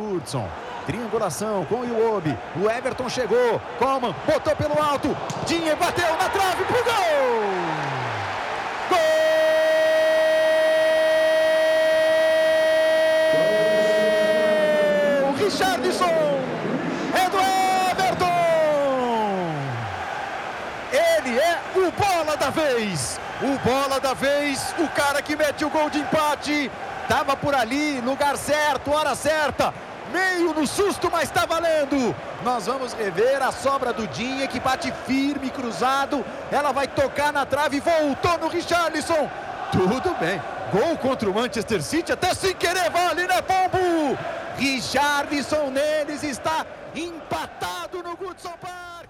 Sigurdsson. Triangulação com o Iwobi. O Everton chegou. Coleman botou pelo alto. Dinhe bateu na trave pro gol! Gol! Richardson! É do Everton! Ele é o bola da vez! O bola da vez, o cara que mete o gol de empate. Tava por ali, lugar certo, hora certa meio no susto, mas está valendo. Nós vamos rever a sobra do Dinha, que bate firme, cruzado. Ela vai tocar na trave, voltou no Richarlison. Tudo bem. Gol contra o Manchester City, até sem querer vale, né, Pombo? Richarlison neles está empatado no Goodson Park.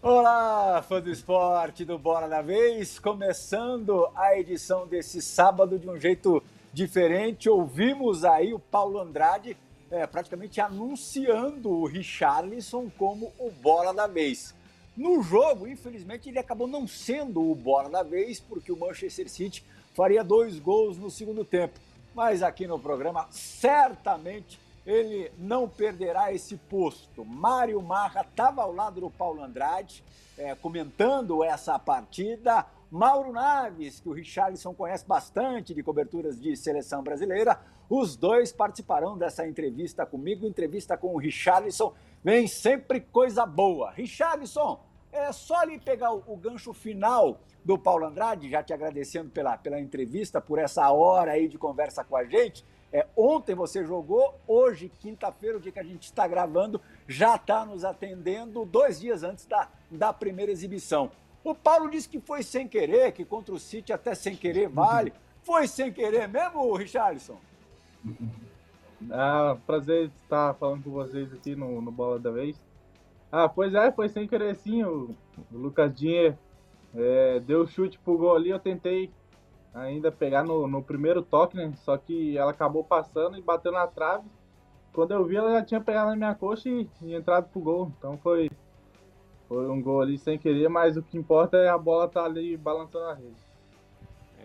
Olá, fã do esporte do Bora da Vez, começando a edição desse sábado de um jeito diferente. Ouvimos aí o Paulo Andrade é, praticamente anunciando o Richarlison como o bola da vez. No jogo, infelizmente, ele acabou não sendo o bola da vez, porque o Manchester City faria dois gols no segundo tempo. Mas aqui no programa, certamente ele não perderá esse posto. Mário Marra estava ao lado do Paulo Andrade, é, comentando essa partida. Mauro Naves, que o Richarlison conhece bastante de coberturas de seleção brasileira, os dois participarão dessa entrevista comigo, entrevista com o Richarlison. Vem sempre coisa boa. Richarlison, é só ali pegar o, o gancho final do Paulo Andrade, já te agradecendo pela, pela entrevista, por essa hora aí de conversa com a gente. É, ontem você jogou, hoje, quinta-feira, o dia que a gente está gravando, já está nos atendendo dois dias antes da, da primeira exibição. O Paulo disse que foi sem querer, que contra o City até sem querer vale. Foi sem querer mesmo, Richarlison? Ah, prazer estar falando com vocês aqui no, no Bola da Vez. Ah, pois é, foi sem querer sim. O, o Lucas Dinha é, deu chute pro gol ali, eu tentei ainda pegar no, no primeiro toque, né? Só que ela acabou passando e bateu na trave. Quando eu vi, ela já tinha pegado na minha coxa e, e entrado pro gol. Então foi, foi um gol ali sem querer, mas o que importa é a bola tá ali balançando a rede.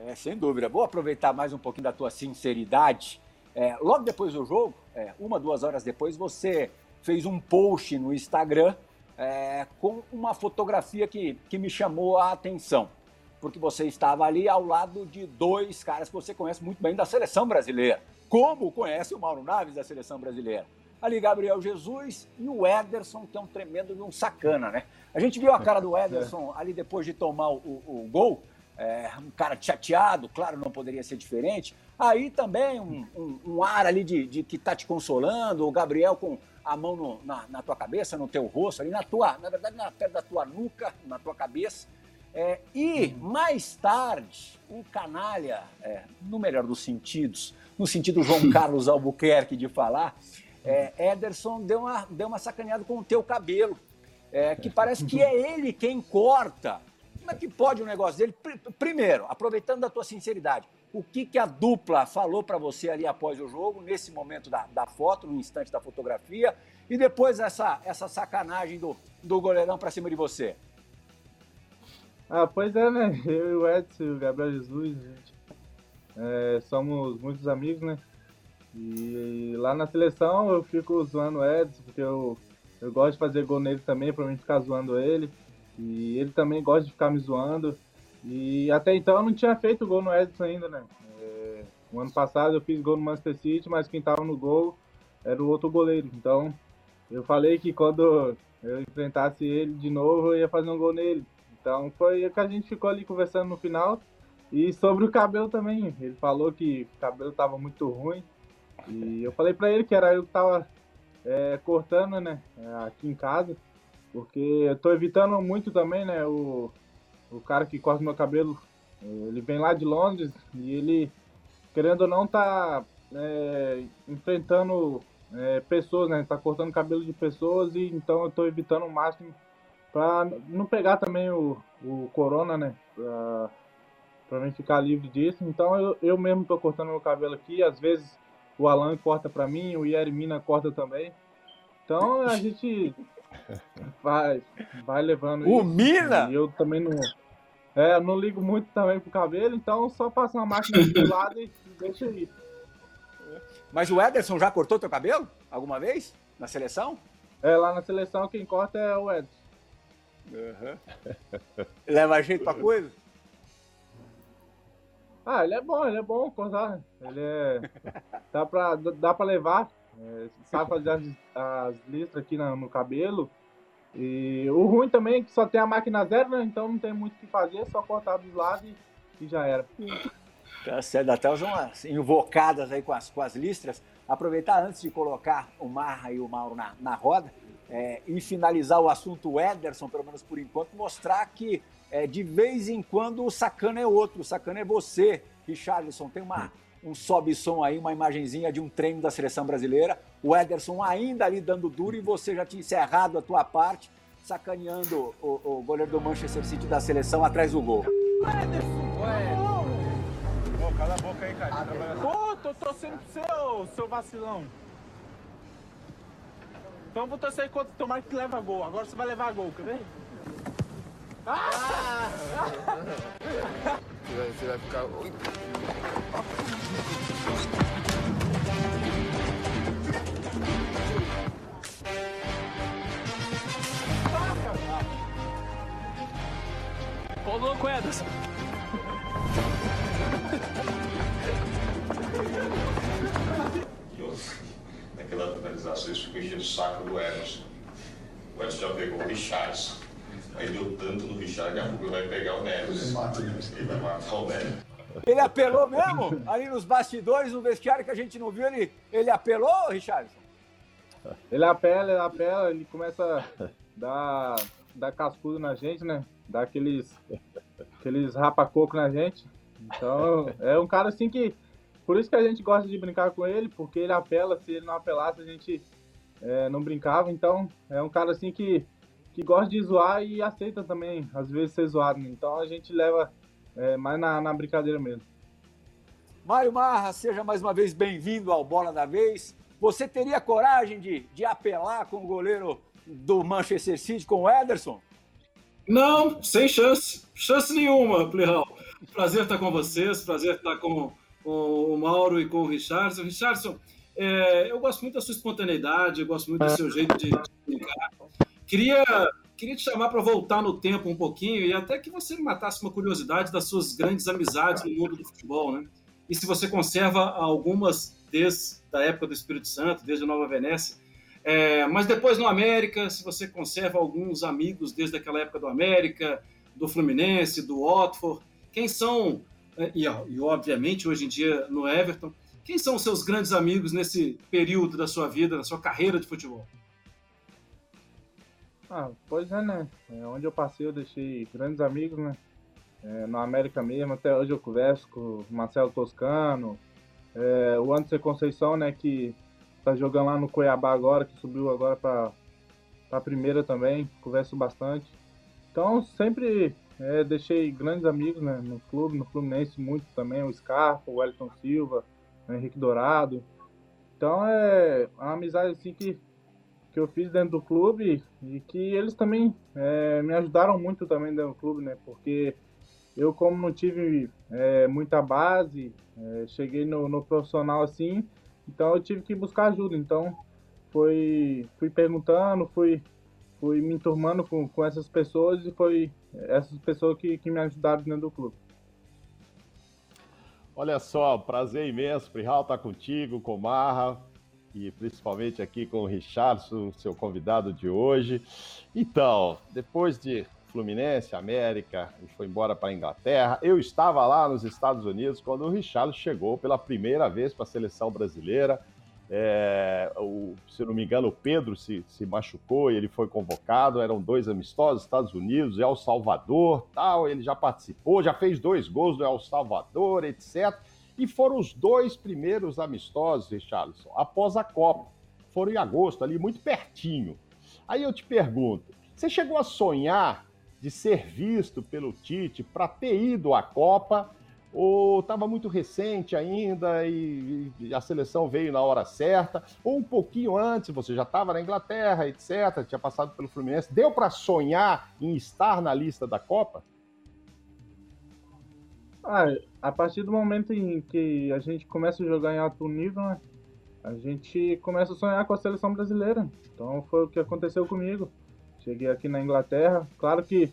É, sem dúvida. Vou aproveitar mais um pouquinho da tua sinceridade é, logo depois do jogo, é, uma, duas horas depois, você fez um post no Instagram é, com uma fotografia que, que me chamou a atenção. Porque você estava ali ao lado de dois caras que você conhece muito bem da seleção brasileira. Como conhece o Mauro Naves da seleção brasileira. Ali Gabriel Jesus e o Ederson, que é um tremendo de um sacana, né? A gente viu a cara do Ederson ali depois de tomar o, o, o gol é, um cara chateado, claro, não poderia ser diferente. Aí também um, um, um ar ali de, de, que tá te consolando, o Gabriel com a mão no, na, na, tua cabeça, no teu rosto, ali na tua, na verdade, na perto da tua nuca, na tua cabeça. É, e mais tarde, um canalha, é, no melhor dos sentidos, no sentido João Carlos Albuquerque de falar, é, Ederson deu uma, deu uma sacaneada com o teu cabelo, é, que parece que é ele quem corta como é que pode um negócio dele? Primeiro, aproveitando da tua sinceridade, o que, que a dupla falou para você ali após o jogo, nesse momento da, da foto, no instante da fotografia, e depois essa, essa sacanagem do, do goleirão para cima de você? Ah, pois é, né? Eu e o Edson e o Gabriel Jesus, gente, é, somos muitos amigos, né? E lá na seleção eu fico zoando o Edson, porque eu, eu gosto de fazer gol nele também, pra mim ficar zoando ele. E ele também gosta de ficar me zoando. E até então eu não tinha feito gol no Edson ainda, né? É, o ano passado eu fiz gol no Manchester City, mas quem tava no gol era o outro goleiro. Então eu falei que quando eu enfrentasse ele de novo eu ia fazer um gol nele. Então foi que a gente ficou ali conversando no final. E sobre o cabelo também. Ele falou que o cabelo tava muito ruim. E eu falei para ele que era eu que tava é, cortando, né? Aqui em casa. Porque eu tô evitando muito também, né? O, o cara que corta meu cabelo, ele vem lá de Londres e ele, querendo ou não, tá é, enfrentando é, pessoas, né? Tá cortando cabelo de pessoas e então eu tô evitando o máximo para não pegar também o, o corona, né? Pra, pra mim ficar livre disso. Então eu, eu mesmo tô cortando meu cabelo aqui. Às vezes o Alan corta para mim, o Yermina corta também. Então a gente Vai, vai levando. O Mina? E eu também não. É, não ligo muito também pro cabelo, então só passa uma máquina de lado e deixa aí. Mas o Ederson já cortou teu cabelo? alguma vez? Na seleção? É, lá na seleção quem corta é o Edson. Uhum. Leva jeito pra coisa? Ah, ele é bom, ele é bom cortar. Ele é. Dá pra, dá pra levar. É, sabe fazer as, as listras aqui no, cabelo. E o ruim também é que só tem a máquina zero, né? Então não tem muito o que fazer, só cortar dos lados e, e já era. Tá certo, até umas invocadas aí com as, com as listras. Aproveitar antes de colocar o Marra e o Mauro na, na roda é, e finalizar o assunto Ederson, pelo menos por enquanto, mostrar que é, de vez em quando o sacana é outro, o sacana é você, Richarlison. Tem uma, um sobe-som aí, uma imagenzinha de um treino da seleção brasileira. O Ederson ainda ali dando duro e você já tinha encerrado a tua parte, sacaneando o, o goleiro do Manchester City da seleção atrás do gol. Ederson! Ué. Cala a boca aí, cara. Pô, tô torcendo pro seu, seu vacilão. Então vou torcer enquanto tomar que leva gol. Agora você vai levar gol, quer ver? Ah! Você vai, você vai ficar. Ô louco, Edas! Naquela finalização, isso ficou enchendo o saco do Emerson. O Emerson já pegou Richards. Aí deu tanto no Richard que a Fuga vai pegar o Neres. Ele vai matar o. Ele apelou mesmo? Ali nos bastidores, no vestiário que a gente não viu, ele, ele apelou, Richardson? Ele apela, ele apela, ele começa a dar, dar cascudo na gente, né? Dar aqueles, aqueles rapa-coco na gente. Então, é um cara assim que. Por isso que a gente gosta de brincar com ele, porque ele apela, se ele não apelasse, a gente é, não brincava. Então, é um cara assim que que gosta de zoar e aceita também, às vezes, ser zoado. Né? Então a gente leva é, mais na, na brincadeira mesmo. Mário Marra, seja mais uma vez bem-vindo ao Bola da Vez. Você teria coragem de, de apelar com o goleiro do Manchester City, com o Ederson? Não, sem chance. Chance nenhuma, Plihal. Prazer estar com vocês, prazer estar com, com o Mauro e com o Richardson. Richardson, é, eu gosto muito da sua espontaneidade, eu gosto muito do seu jeito de, de brincar. Queria, queria te chamar para voltar no tempo um pouquinho e até que você matasse uma curiosidade das suas grandes amizades no mundo do futebol, né? E se você conserva algumas desde a época do Espírito Santo, desde Nova Venécia, é, mas depois no América, se você conserva alguns amigos desde aquela época do América, do Fluminense, do Watford, quem são, é, e, e obviamente hoje em dia no Everton, quem são os seus grandes amigos nesse período da sua vida, da sua carreira de futebol? Ah, pois é, né? É, onde eu passei eu deixei grandes amigos, né? É, no América mesmo, até hoje eu converso com o Marcelo Toscano, é, o Anderson Conceição, né, que tá jogando lá no Cuiabá agora, que subiu agora para a primeira também, converso bastante. Então sempre é, deixei grandes amigos né, no clube, no Fluminense muito também, o Scarpa, o Wellington Silva, o Henrique Dourado. Então é uma amizade assim que que eu fiz dentro do clube e que eles também é, me ajudaram muito também dentro do clube, né? Porque eu, como não tive é, muita base, é, cheguei no, no, profissional assim, então eu tive que buscar ajuda. Então, foi, fui perguntando, fui, fui me enturmando com, com essas pessoas e foi essas pessoas que, que me ajudaram dentro do clube. Olha só, prazer imenso, Prihal, estar tá contigo, com Marra, e principalmente aqui com o Richardson, seu convidado de hoje. Então, depois de Fluminense, América, e foi embora para a Inglaterra. Eu estava lá nos Estados Unidos quando o Richarlison chegou pela primeira vez para a seleção brasileira. É, o, se não me engano, o Pedro se, se machucou e ele foi convocado. Eram dois amistosos, Estados Unidos El Salvador, tal. Ele já participou, já fez dois gols do El Salvador, etc. E foram os dois primeiros amistosos, Richarlison, após a Copa. Foram em agosto, ali muito pertinho. Aí eu te pergunto, você chegou a sonhar de ser visto pelo Tite para ter ido à Copa? Ou estava muito recente ainda e, e, a seleção veio na hora certa? Ou um pouquinho antes, você já estava na Inglaterra, etc., tinha passado pelo Fluminense. Deu para sonhar em estar na lista da Copa? Ah, a partir do momento em que a gente começa a jogar em alto nível, né? a gente começa a sonhar com a seleção brasileira. Então foi o que aconteceu comigo. Cheguei aqui na Inglaterra, claro que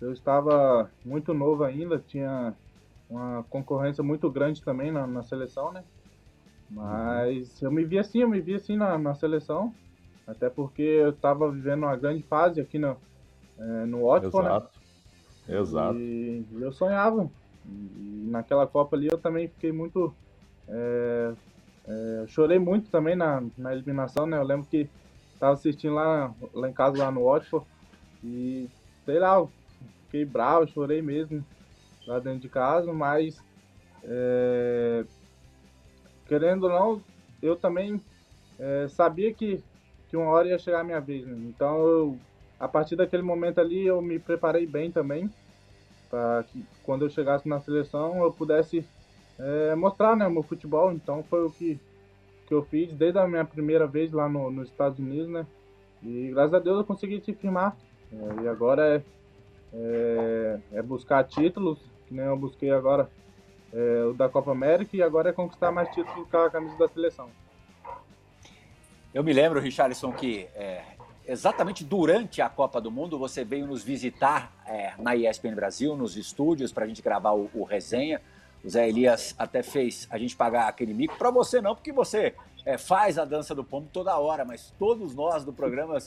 eu estava muito novo ainda, tinha uma concorrência muito grande também na, na seleção, né? Mas eu me vi assim, eu me vi assim na, na seleção, até porque eu estava vivendo uma grande fase aqui no, é, no Watford, Exato. né? Exato. E eu sonhava. E naquela Copa ali eu também fiquei muito. É, é, chorei muito também na, na eliminação, né? Eu lembro que estava assistindo lá, lá em casa, lá no Watford, e sei lá, fiquei bravo, chorei mesmo lá dentro de casa, mas é, querendo ou não, eu também é, sabia que, que uma hora ia chegar a minha vez. Né? Então, eu, a partir daquele momento ali, eu me preparei bem também para que quando eu chegasse na seleção eu pudesse é, mostrar né, o meu futebol. Então, foi o que, que eu fiz desde a minha primeira vez lá no, nos Estados Unidos, né? E graças a Deus eu consegui te firmar. É, e agora é, é, é buscar títulos, que nem eu busquei agora o da Copa América e agora é conquistar mais títulos com a camisa da seleção. Eu me lembro, Richarlison, que é, exatamente durante a Copa do Mundo você veio nos visitar é, na ESPN Brasil, nos estúdios, para a gente gravar o, o, resenha. O Zé Elias até fez a gente pagar aquele mico. Para você não, porque você é, faz a dança do pombo toda hora, mas todos nós do programa,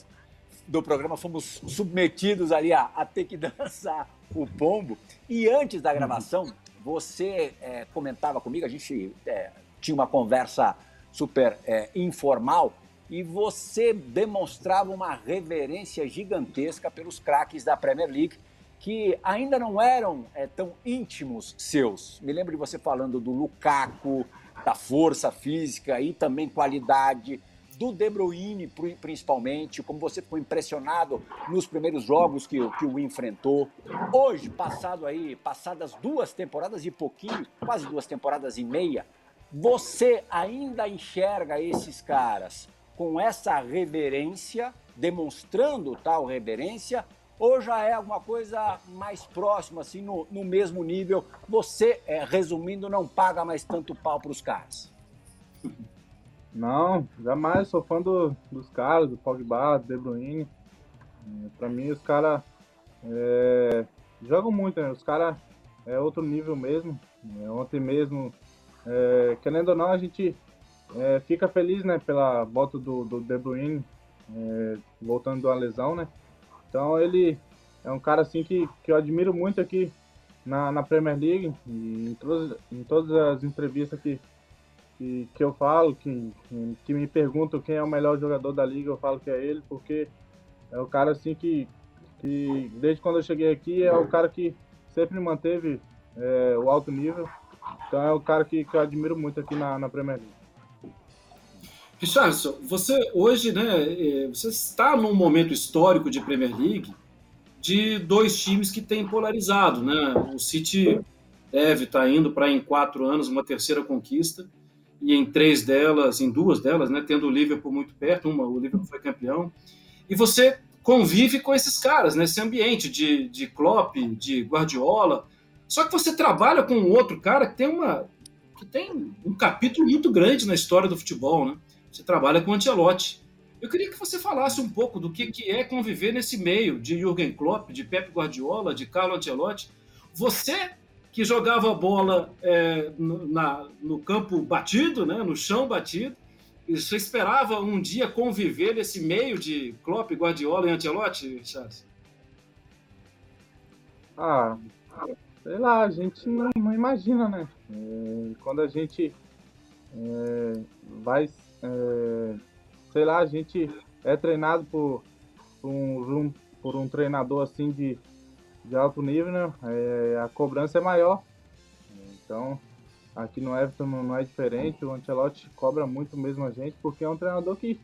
do programa fomos submetidos ali a, a ter que dançar o pombo. E antes da gravação, você é, comentava comigo, a gente é, tinha uma conversa super é, informal e você demonstrava uma reverência gigantesca pelos craques da Premier League que ainda não eram é, tão íntimos seus. Me lembro de você falando do Lukaku, da força física e também qualidade do De Bruyne, principalmente, como você ficou impressionado nos primeiros jogos que, que o enfrentou. Hoje, passado aí, passadas duas temporadas e pouquinho, quase duas temporadas e meia, você ainda enxerga esses caras com essa reverência, demonstrando tal reverência, ou já é alguma coisa mais próxima, assim, no, no mesmo nível? Você, é, resumindo, não paga mais tanto pau para os caras? Não, jamais. Sou fã do, dos caras, do Pogba, do De Bruyne. É, pra mim, os caras é, jogam muito, né? Os caras é outro nível mesmo. É, ontem mesmo, é, querendo ou não, a gente é, fica feliz, né? Pela volta do, do De Bruyne, é, voltando uma lesão, né? Então, ele é um cara, assim, que, que eu admiro muito aqui na, na Premier League. E em todas, em todas as entrevistas que que, que eu falo, que, que me perguntam quem é o melhor jogador da liga, eu falo que é ele, porque é o cara assim que, que desde quando eu cheguei aqui, é o cara que sempre manteve é, o alto nível. Então é o cara que, que eu admiro muito aqui na, na Premier League. Richardson, você hoje, né, é, você está num momento histórico de Premier League de dois times que têm polarizado, né? O City deve estar indo para em quatro anos uma terceira conquista e em três delas, em duas delas, né, tendo o Liverpool muito perto, uma, o Liverpool foi campeão, e você convive com esses caras, nesse ambiente de, de Klopp, de Guardiola, só que você trabalha com um outro cara que tem uma que tem um capítulo muito grande na história do futebol, né? Você trabalha com o. Eu queria que você falasse um pouco do que, que é conviver nesse meio de Jürgen Klopp, de Pep Guardiola, de Carlo Ancelotti. Você que jogava a bola é, no, na, no campo batido, né, no chão batido. Você esperava um dia conviver nesse meio de Klopp, Guardiola e Ancelotti, Charles? Ah, sei lá, a gente não, não imagina, né? É, quando a gente é, vai, é, sei lá, a gente é treinado por, por, um, por um treinador assim de de alto nível, né? É, a cobrança é maior. Então, aqui no Everton não é diferente. O Ancelotti cobra muito mesmo a gente, porque é um treinador que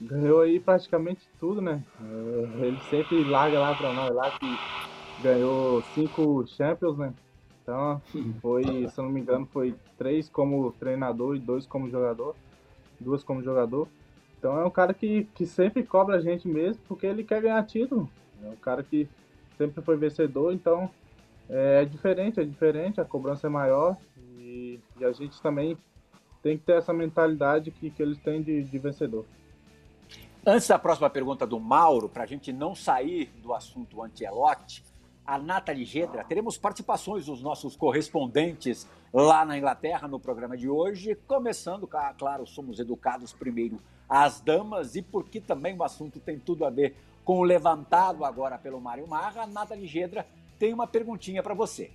ganhou aí praticamente tudo, né? É, ele sempre larga lá para nós, lá que ganhou cinco Champions, né? Então, foi, se eu não me engano, foi três como treinador e dois como jogador. Duas como jogador. Então é um cara que, que sempre cobra a gente mesmo, porque ele quer ganhar título. É um cara que sempre foi vencedor, então é diferente, é diferente, a cobrança é maior e, e a gente também tem que ter essa mentalidade que, que eles têm de, de vencedor. Antes da próxima pergunta do Mauro, para a gente não sair do assunto Antielote, a Nathalie Gedra, teremos participações dos nossos correspondentes lá na Inglaterra no programa de hoje, começando, claro, somos educados primeiro às damas e porque também o assunto tem tudo a ver com o levantado agora pelo Mário Marra, a Nathalie Gedra tem uma perguntinha para você.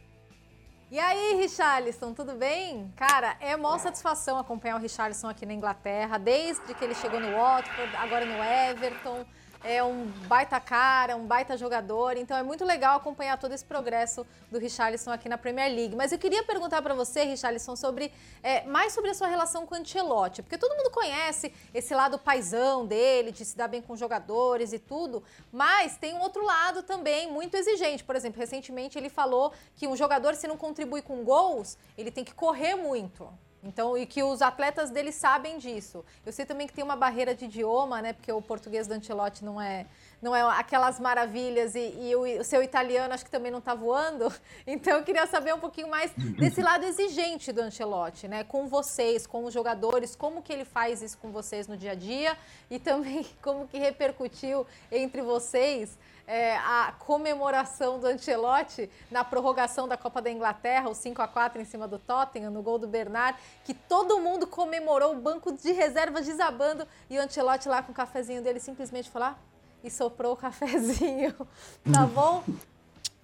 E aí, Richarlison, tudo bem? Cara, é uma satisfação acompanhar o Richarlison aqui na Inglaterra, desde que ele chegou no Watford, agora no Everton é um baita cara, um baita jogador. Então é muito legal acompanhar todo esse progresso do Richarlison aqui na Premier League. Mas eu queria perguntar para você, Richarlison, sobre é, mais sobre a sua relação com o Ancelotti, porque todo mundo conhece esse lado paisão dele, de se dar bem com jogadores e tudo, mas tem um outro lado também muito exigente. Por exemplo, recentemente ele falou que um jogador se não contribui com gols, ele tem que correr muito. Então, e que os atletas dele sabem disso. Eu sei também que tem uma barreira de idioma, né? Porque o português do Ancelotti não é, não é aquelas maravilhas e, e o, o, seu italiano acho que também não está voando. Então, eu queria saber um pouquinho mais desse lado exigente do Ancelotti, né? Com vocês, com os jogadores, como que ele faz isso com vocês no dia a dia e também como que repercutiu entre vocês é, a comemoração do Ancelotti na prorrogação da Copa da Inglaterra, o 5 a 4 em cima do Tottenham, no gol do Bernard, que todo mundo comemorou, o banco de reservas desabando e o Ancelotti lá com o cafezinho dele simplesmente falou ah, e soprou o cafezinho. tá bom?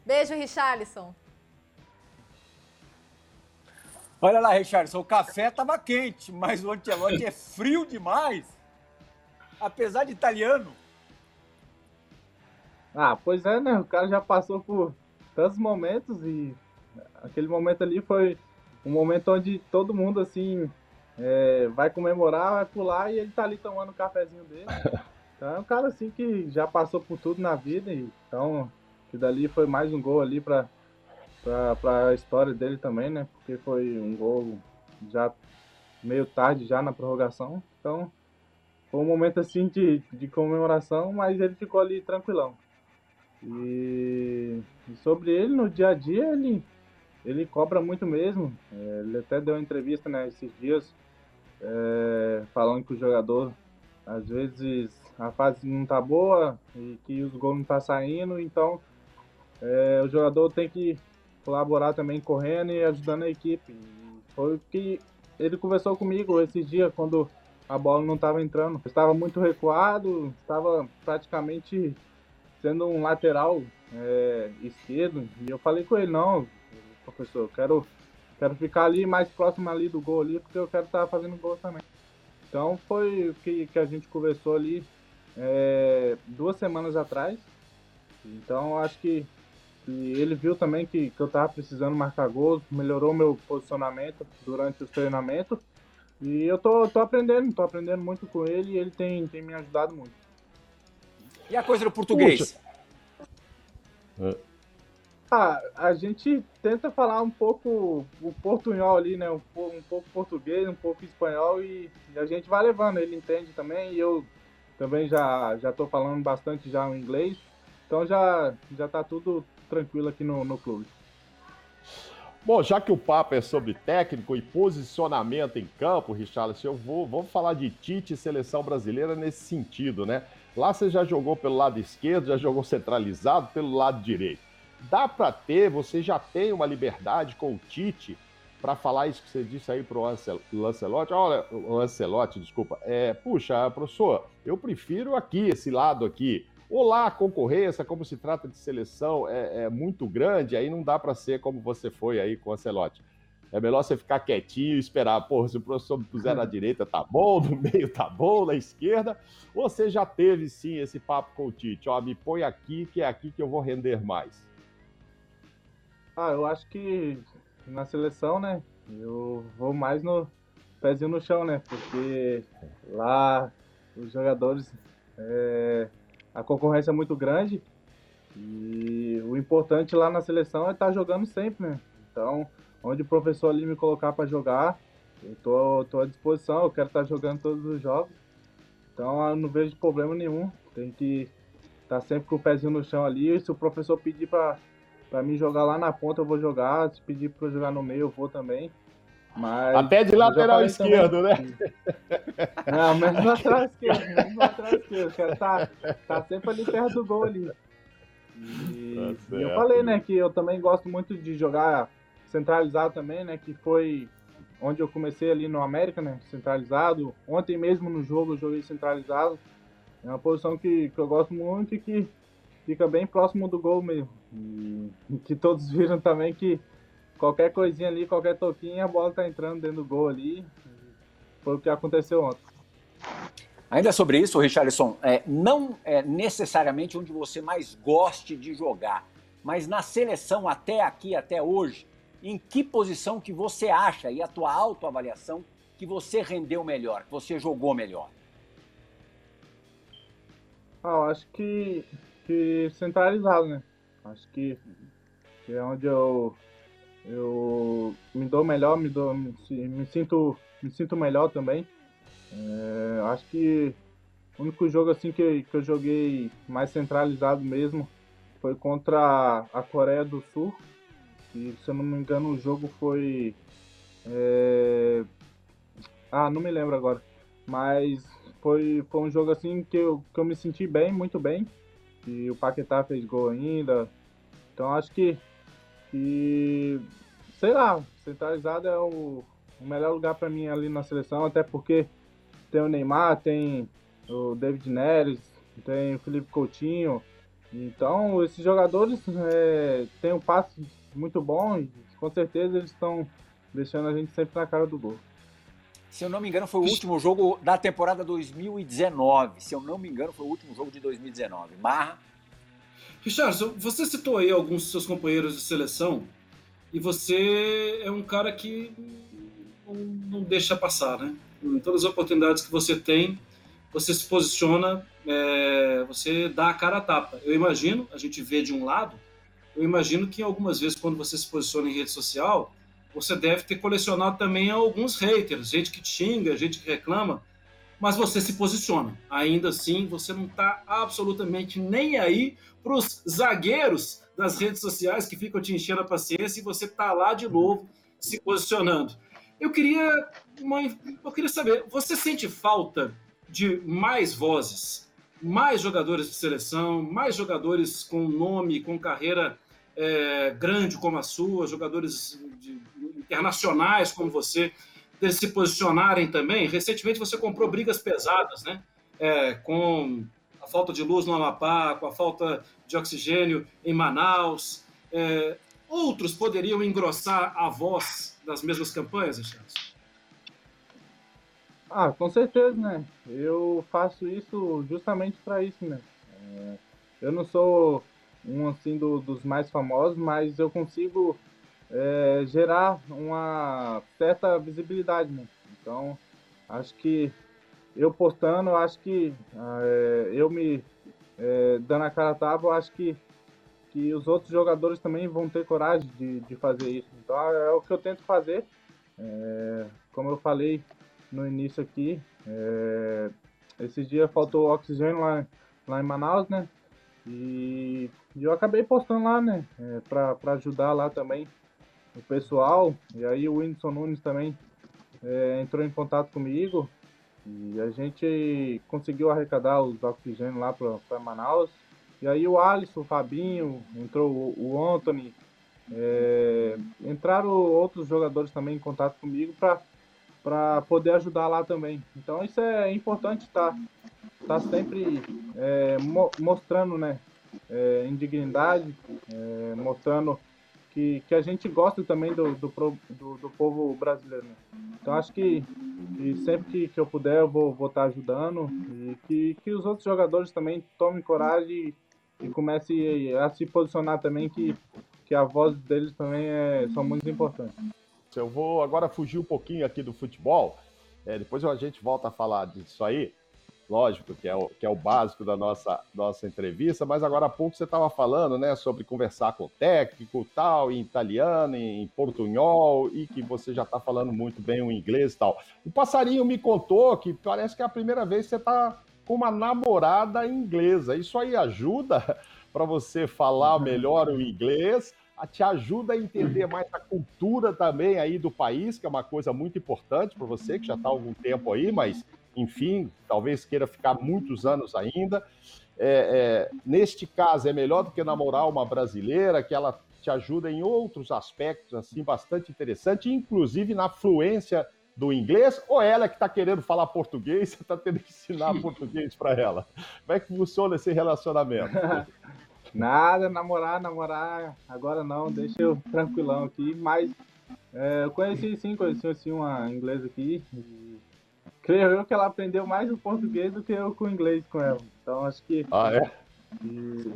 Beijo, Richarlison. Olha lá, Richardson, o café estava quente, mas o Ancelotti é frio demais. Apesar de italiano. Ah, pois é, né? O cara já passou por tantos momentos e aquele momento ali foi um momento onde todo mundo, assim, é, vai comemorar, vai pular e ele tá ali tomando o cafezinho dele. Então é um cara, assim, que já passou por tudo na vida e então que dali foi mais um gol ali pra, pra, pra história dele também, né? Porque foi um gol já meio tarde, já na prorrogação. Então foi um momento, assim, de, de comemoração, mas ele ficou ali tranquilão. E, sobre ele, no dia a dia, ele, ele cobra muito mesmo. É, ele até deu uma entrevista né, esses dias é, falando que o jogador, às vezes, a fase não tá boa e que os gols não tá saindo, então é, o jogador tem que colaborar também correndo e ajudando a equipe. Foi o que ele conversou comigo esses dias quando a bola não estava entrando. Estava muito recuado, estava praticamente sendo um lateral é, esquerdo, e eu falei com ele, não, professor, quero, quero ficar ali mais próximo ali do gol ali, porque eu quero estar tá fazendo gol também. Então foi o que, que a gente conversou ali é, duas semanas atrás. Então acho que, que ele viu também que, que eu estava precisando marcar gols, melhorou meu posicionamento durante os treinamentos. E eu tô, tô aprendendo, tô aprendendo muito com ele e ele tem, tem me ajudado muito. E a coisa do português? Ah, a gente tenta falar um pouco o portunhol ali, né? Um, um pouco português, um pouco espanhol e, e, a gente vai levando. Ele entende também e eu também já já tô falando bastante já o inglês. Então já já tá tudo tranquilo aqui no, no clube. Bom, já que o papo é sobre técnico e posicionamento em campo, Richarlison, eu vou vamos falar de Tite e seleção brasileira nesse sentido, né? Lá você já jogou pelo lado esquerdo, já jogou centralizado pelo lado direito. Dá para ter, você já tem uma liberdade com o Tite para falar isso que você disse aí para o Lancelotti. Olha, o Lancelotti, desculpa. É, puxa, professor, eu prefiro aqui, esse lado aqui. Ou lá concorrência, como se trata de seleção, é, é muito grande, aí não dá para ser como você foi aí com o Lancelotti. É melhor você ficar quietinho e esperar. Pô, se o professor me puser na direita, tá bom, no meio tá bom, na esquerda. Você já teve sim esse papo com o Tite? Ó, me põe aqui, que é aqui que eu vou render mais. Ah, eu acho que na seleção, né? Eu vou mais no pezinho no chão, né? Porque lá os jogadores. É, a concorrência é muito grande. E o importante lá na seleção é estar tá jogando sempre, né? Então, onde o professor ali me colocar para jogar, eu tô, tô à disposição, eu quero estar tá jogando todos os jogos. Então eu não vejo problema nenhum. Tem que estar tá sempre com o pezinho no chão ali. E se o professor pedir para para mim jogar lá na ponta, eu vou jogar. Se pedir para jogar no meio, eu vou também. Mas, Até de lateral esquerdo, né? Não, mas lateral esquerdo, mesmo lateral esquerdo. Quero tá, tá sempre ali perto do gol ali. E, Tá e eu falei, né, que eu também gosto muito de jogar centralizado também, né, que foi onde eu comecei ali no América, né, centralizado. Ontem mesmo no jogo eu joguei centralizado. É uma posição que, que eu gosto muito e que fica bem próximo do gol mesmo. E, que todos viram também que qualquer coisinha ali, qualquer toquinho, a bola tá entrando dentro do gol ali. Foi o que aconteceu ontem. Ainda sobre isso, Richarlison, é, não é necessariamente onde você mais goste de jogar, mas na seleção até aqui, até hoje, em que posição que você acha, e a tua autoavaliação, que você rendeu melhor, que você jogou melhor? Ah, acho que, que centralizado, né? Acho que, que é onde eu, eu me dou melhor, me, dou, me, me sinto, me sinto melhor também. É, acho que o único jogo assim que, que eu joguei mais centralizado mesmo foi contra a Coreia do Sul. E se eu não me engano o jogo foi. é, Ah, não me lembro agora. Mas foi, foi um jogo assim que eu, que eu me senti bem, muito bem. E o Paquetá fez gol ainda. Então acho que, que sei lá, centralizado é o, o melhor lugar para mim ali na seleção, até porque tem o Neymar, tem o David Neres, tem o Felipe Coutinho. Então esses jogadores é, têm um passe muito bom e com certeza eles estão deixando a gente sempre na cara do gol. Se eu não me engano, foi o último jogo da temporada 2019. Se eu não me engano, foi o último jogo de 2019. Marra, Richardson, você citou aí alguns dos seus companheiros de seleção e você é um cara que não, não deixa passar, né? Em todas as oportunidades que você tem, você se posiciona, é, você dá a cara a tapa. Eu imagino, a gente vê de um lado, eu imagino que algumas vezes quando você se posiciona em rede social, você deve ter colecionado também alguns haters, gente que xinga, gente que reclama, mas você se posiciona. Ainda assim, você não está absolutamente nem aí para os zagueiros das redes sociais que ficam te enchendo a paciência e você está lá de novo se posicionando. Eu queria, eu queria saber, você sente falta de mais vozes, mais jogadores de seleção, mais jogadores com nome, com carreira é, grande como a sua, jogadores de- internacionais como você, de se posicionarem também? Recentemente você comprou brigas pesadas, né? É, com a falta de luz no Amapá, com a falta de oxigênio em Manaus. É, outros poderiam engrossar a voz das mesmas campanhas, Richard? Ah, com certeza, né? Eu faço isso justamente para isso, né? É, eu não sou um assim do- dos mais famosos, mas eu consigo é, gerar uma certa visibilidade, né? Então, acho que eu postando, acho que é, eu me é, dando a cara a eu acho que que os outros jogadores também vão ter coragem de, de fazer isso. Então é o que eu tento fazer. É, como eu falei no início aqui, é, esses dias faltou oxigênio lá, lá em Manaus, né? E, e eu acabei postando lá, né? É, pra, pra ajudar lá também o pessoal. E aí o Whindersson Nunes também é, entrou em contato comigo. E a gente conseguiu arrecadar os oxigênios lá pra, pra Manaus. E aí o Alisson, o Fabinho, entrou o, o Anthony. é, entraram outros jogadores também em contato comigo para para poder ajudar lá também. Então isso é importante estar tá, sempre é, mo- mostrando, né, é, indignidade, é, mostrando que, que a gente gosta também do, do, do, do povo brasileiro. né. Então acho que, que sempre que, que eu puder eu vou estar vou tá ajudando e que, que os outros jogadores também tomem coragem e, e comecem a se posicionar também que, que a voz deles também é, são muito importantes. Eu vou agora fugir um pouquinho aqui do futebol. É, depois a gente volta a falar disso aí. Lógico que é o, que é o básico da nossa, nossa entrevista, mas agora há pouco você estava falando né, sobre conversar com o técnico, tal, em italiano, em portunhol, e que você já está falando muito bem o inglês e tal. O passarinho me contou que parece que é a primeira vez que você está com uma namorada inglesa. Isso aí ajuda para você falar melhor o inglês, te ajuda a entender mais a cultura também aí do país, que é uma coisa muito importante para você, que já está há algum tempo aí, mas, enfim, talvez queira ficar muitos anos ainda. É, é, neste caso, é melhor do que namorar uma brasileira, que ela te ajuda em outros aspectos, assim, bastante interessante, inclusive na fluência do inglês, ou ela que está querendo falar português, você está tendo que ensinar português para ela? Como é que funciona esse relacionamento? Nada, namorar, namorar, agora não, deixa eu tranquilão aqui, mas é, eu conheci sim, conheci assim, uma inglesa aqui, creio eu que ela aprendeu mais o português do que eu com o inglês com ela, então acho que... Ah, é? E,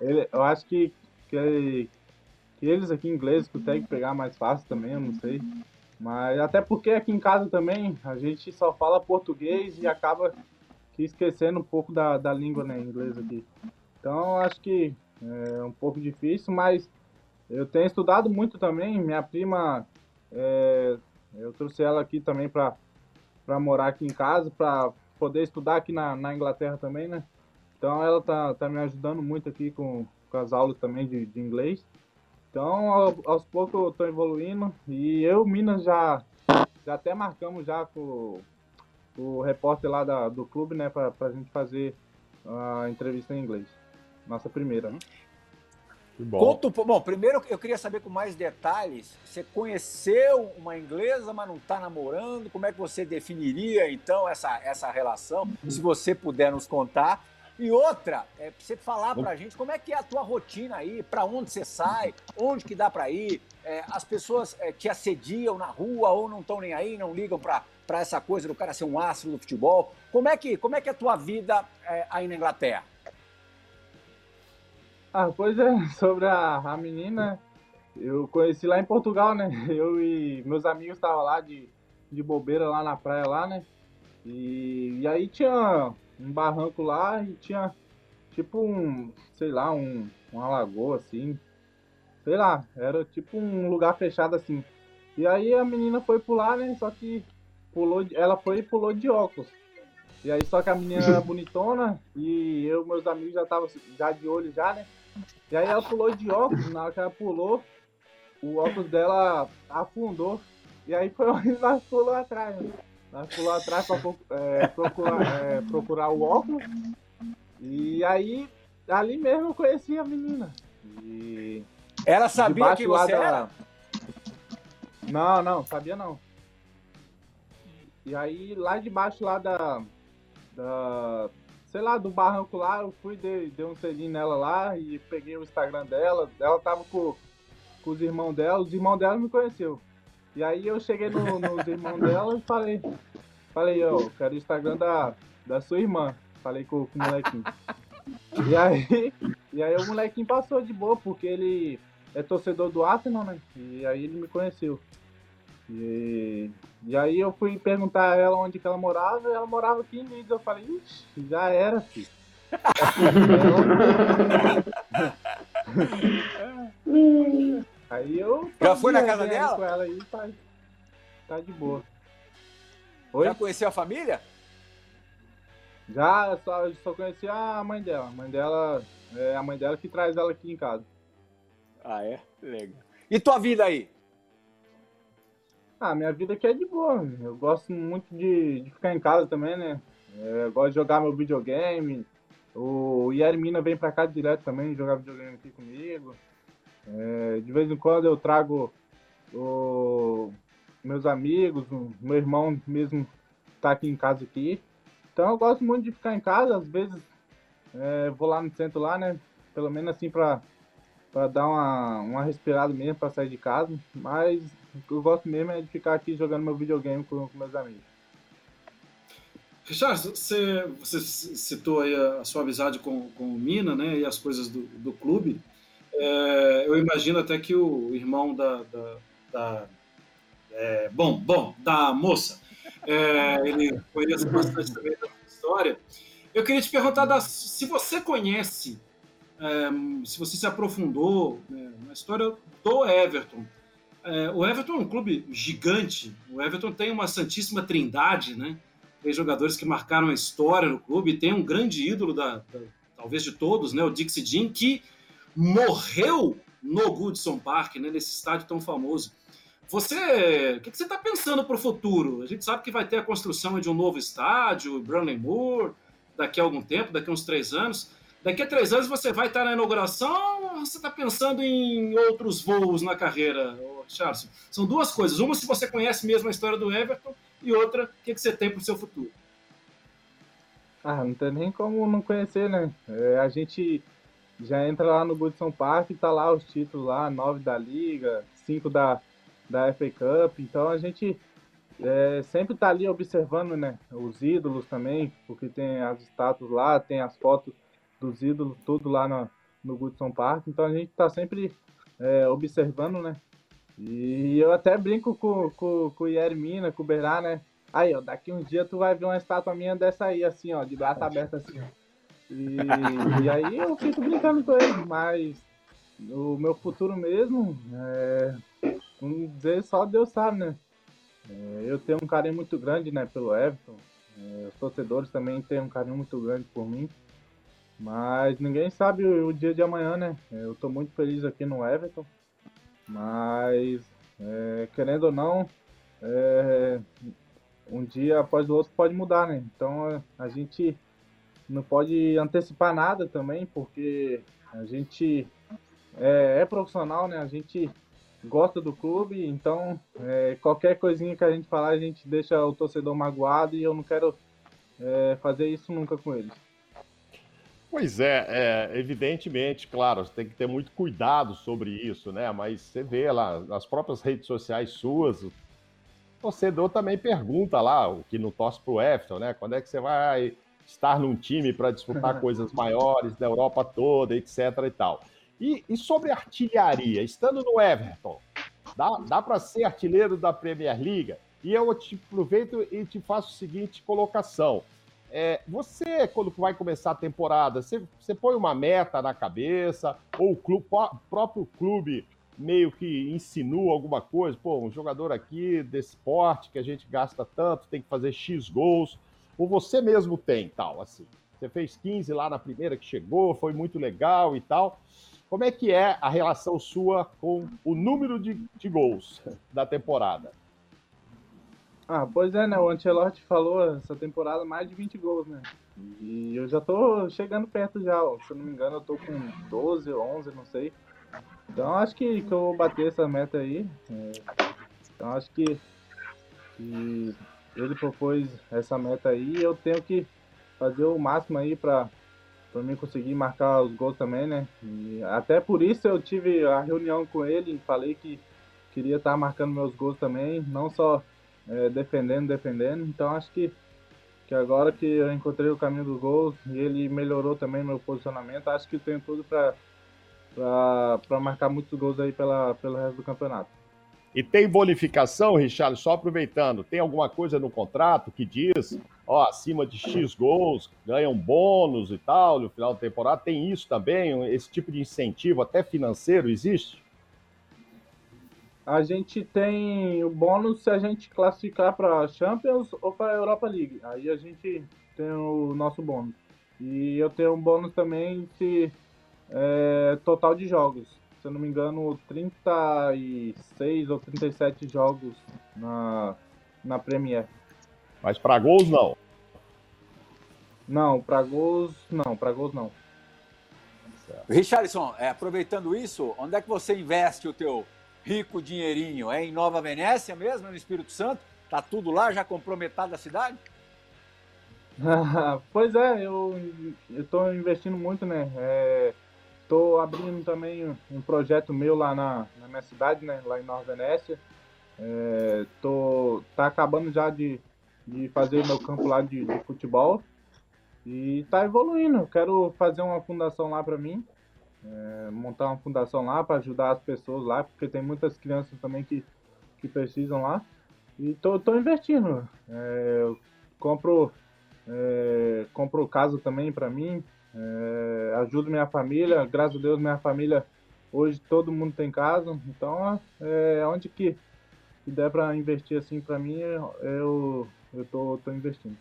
ele, eu acho que, que, que eles aqui ingleses conseguem pegar mais fácil também, eu não sei, mas até porque aqui em casa também a gente só fala português e acaba esquecendo um pouco da, da língua né, inglesa aqui. Então acho que é um pouco difícil, mas eu tenho estudado muito também. Minha prima, é, eu trouxe ela aqui também para morar aqui em casa, para poder estudar aqui na, na Inglaterra também, né? Então ela tá, tá me ajudando muito aqui com, com as aulas também de, de inglês. Então aos poucos eu estou evoluindo e eu, Minas, já, já até marcamos já com o repórter lá da, do clube, né, para a gente fazer a entrevista em inglês. Nossa primeira. Né? Bom. Conto, bom, primeiro eu queria saber com mais detalhes. Você conheceu uma inglesa, mas não está namorando? Como é que você definiria então essa, essa relação? Se você puder nos contar. E outra, é você falar pra gente como é que é a tua rotina aí, para onde você sai, onde que dá para ir. É, as pessoas é, te assediam na rua ou não estão nem aí, não ligam para essa coisa do cara ser um astro do futebol. Como é que, como é, que é a tua vida é, aí na Inglaterra? Ah, pois é, sobre a, a menina, eu conheci lá em Portugal, né? Eu e meus amigos estavam lá de, de bobeira lá na praia lá, né? E, e aí tinha um barranco lá e tinha tipo um, sei lá, um, uma lagoa assim. Sei lá, era tipo um lugar fechado assim. E aí a menina foi pular, né? Só que pulou, ela foi e pulou de óculos. E aí só que a menina era bonitona e eu meus amigos já estavam já de olho já, né? E aí ela pulou de óculos, na hora que ela pulou, o óculos dela afundou. E aí foi onde nós pulou atrás, né? Nós pulou atrás pra é, procurar, é, procurar o óculos. E aí, ali mesmo eu conheci a menina. E. Ela sabia que você da... era? Não, não, sabia não. E aí, lá debaixo lá da. da sei lá, do barranco lá, eu fui, dei, dei um selinho nela lá e peguei o Instagram dela. Ela tava com, com os irmãos dela, os irmãos dela me conheceu. E aí eu cheguei no, nos irmãos dela e falei, falei, ó, quero o Instagram da, da sua irmã. Falei com, com o molequinho. E aí, e aí o molequinho passou de boa, porque ele é torcedor do Arsenal, né? E aí ele me conheceu. E, e aí eu fui perguntar a ela onde que ela morava, e ela morava aqui em Leeds. Eu falei, ixi, já era, filho. aí eu. Já foi na casa dela? Com ela aí, tá, tá de boa. Oi? Já conheceu a família? Já, só, só conheci a mãe dela. A mãe dela é a mãe dela que traz ela aqui em casa. Ah, é? Legal. E tua vida aí? Ah, minha vida aqui é de boa. Eu gosto muito de, de ficar em casa também, né? É, eu gosto de jogar meu videogame. O Yermina vem pra cá direto também jogar videogame aqui comigo. É, de vez em quando eu trago o, meus amigos, o meu irmão mesmo tá aqui em casa aqui. Então eu gosto muito de ficar em casa, às vezes é, vou lá no centro lá, né? Pelo menos assim pra, pra dar uma, uma respirada mesmo, pra sair de casa. Mas eu gosto mesmo é de ficar aqui jogando meu videogame com, com meus amigos. Richard, você, você citou aí a, sua amizade com, com o Mina, né, e as coisas do, do clube. É, eu imagino até que o irmão da, da, da é, bom, bom, da moça, é, ele conhece bastante também da história. Eu queria te perguntar da, se você conhece, é, se você se aprofundou né, na história do Everton, é, o Everton é um clube gigante. O Everton tem uma santíssima trindade, né? Tem jogadores que marcaram a história no clube. Tem um grande ídolo da, da talvez de todos, né? O Dixie Dean, que morreu no Goodson Park, né, nesse estádio tão famoso. Você, o que, você está pensando para o futuro? A gente sabe que vai ter a construção de um novo estádio, Brownlee Moore, daqui a algum tempo, daqui a uns três anos. Daqui a três anos você vai estar na inauguração ou você está pensando em outros voos na carreira, Charles? São duas coisas. Uma, se você conhece mesmo a história do Everton, e outra, o que, você tem para o seu futuro? Ah, não tem nem como não conhecer, né? É, a gente já entra lá no Goodson Park e tá lá os títulos lá, nove da Liga, cinco da, da FA Cup. Então a gente é, sempre tá ali observando, né? Os ídolos também, porque tem as estátuas lá, tem as fotos dos ídolos, tudo lá no, no Goodson Park. Então a gente tá sempre é, observando, né? E eu até brinco com, com, com o Yermina, com o Berá, né? Aí, ó, daqui uns dias tu vai ver uma estátua minha dessa aí, assim, ó, de braço aberto assim, ó. E, e aí eu fico brincando com ele, mas o meu futuro mesmo, é, vamos dizer, só Deus sabe, né? É, eu tenho um carinho muito grande, né, pelo Everton. É, os torcedores também têm um carinho muito grande por mim. Mas ninguém sabe o, o dia de amanhã, né? Eu tô muito feliz aqui no Everton. Mas, é, querendo ou não, é, um dia após o outro pode mudar, né? Então a gente não pode antecipar nada também, porque a gente é, é profissional, né? A gente gosta do clube, então é, qualquer coisinha que a gente falar, a gente deixa o torcedor magoado e eu não quero é, fazer isso nunca com eles. Pois é, é, evidentemente, claro, você tem que ter muito cuidado sobre isso, né? Mas você vê lá nas próprias redes sociais suas, o torcedor também pergunta lá, o que não torce pro Everton, né? Quando é que você vai estar num time para disputar coisas maiores da Europa toda, etc e tal. E, e sobre artilharia, estando no Everton, dá, dá para ser artilheiro da Premier League? E eu te aproveito e te faço a seguinte colocação. É, você, quando vai começar a temporada, você, você põe uma meta na cabeça, ou o, clube, o próprio clube meio que insinua alguma coisa, pô, um jogador aqui desse esporte que a gente gasta tanto, tem que fazer X gols ou você mesmo tem, tal, assim. Você fez 15 lá na primeira que chegou, foi muito legal e tal. Como é que é a relação sua com o número de, de gols da temporada? Ah, pois é, né? O Ancelotti falou essa temporada mais de 20 gols, né? E eu já tô chegando perto já, ó. se eu não me engano, eu tô com 12 ou 11, não sei. Então acho que, que eu vou bater essa meta aí. Então acho que, que ele propôs essa meta aí e eu tenho que fazer o máximo aí para para mim conseguir marcar os gols também, né? E até por isso eu tive a reunião com ele falei que queria estar tá marcando meus gols também, não só é, defendendo, defendendo. Então acho que, que agora que eu encontrei o caminho dos gols e ele melhorou também meu posicionamento, acho que tenho tudo para marcar muitos gols aí pela, pelo resto do campeonato. E tem bonificação, Richard, só aproveitando, tem alguma coisa no contrato que diz, ó, acima de X gols, ganham bônus e tal no final da temporada? Tem isso também? Esse tipo de incentivo, até financeiro, existe? A gente tem o bônus se a gente classificar para Champions ou para Europa League. Aí a gente tem o nosso bônus. E eu tenho um bônus também se é, total de jogos se eu não me engano, 36 ou 37 jogos na, na Premier. Mas para gols não? Não, para gols não, para gols não. Richardson, é, aproveitando isso, onde é que você investe o teu rico dinheirinho? É em Nova Venécia mesmo, no Espírito Santo? Tá tudo lá, já comprou metade da cidade? pois é, eu estou investindo muito, né? É, Estou abrindo também um projeto meu lá na, na minha cidade, né, lá em Nova Venécia. É, tô, tá acabando já de, de fazer meu campo lá de, de futebol e tá evoluindo. Quero fazer uma fundação lá para mim, é, montar uma fundação lá para ajudar as pessoas lá, porque tem muitas crianças também que, que precisam lá. E tô, tô investindo. É, compro, é, compro casa também para mim, é, ajudo minha família, graças a Deus minha família hoje todo mundo tem casa, então é, onde que, que der para investir assim para mim eu eu tô, tô investindo.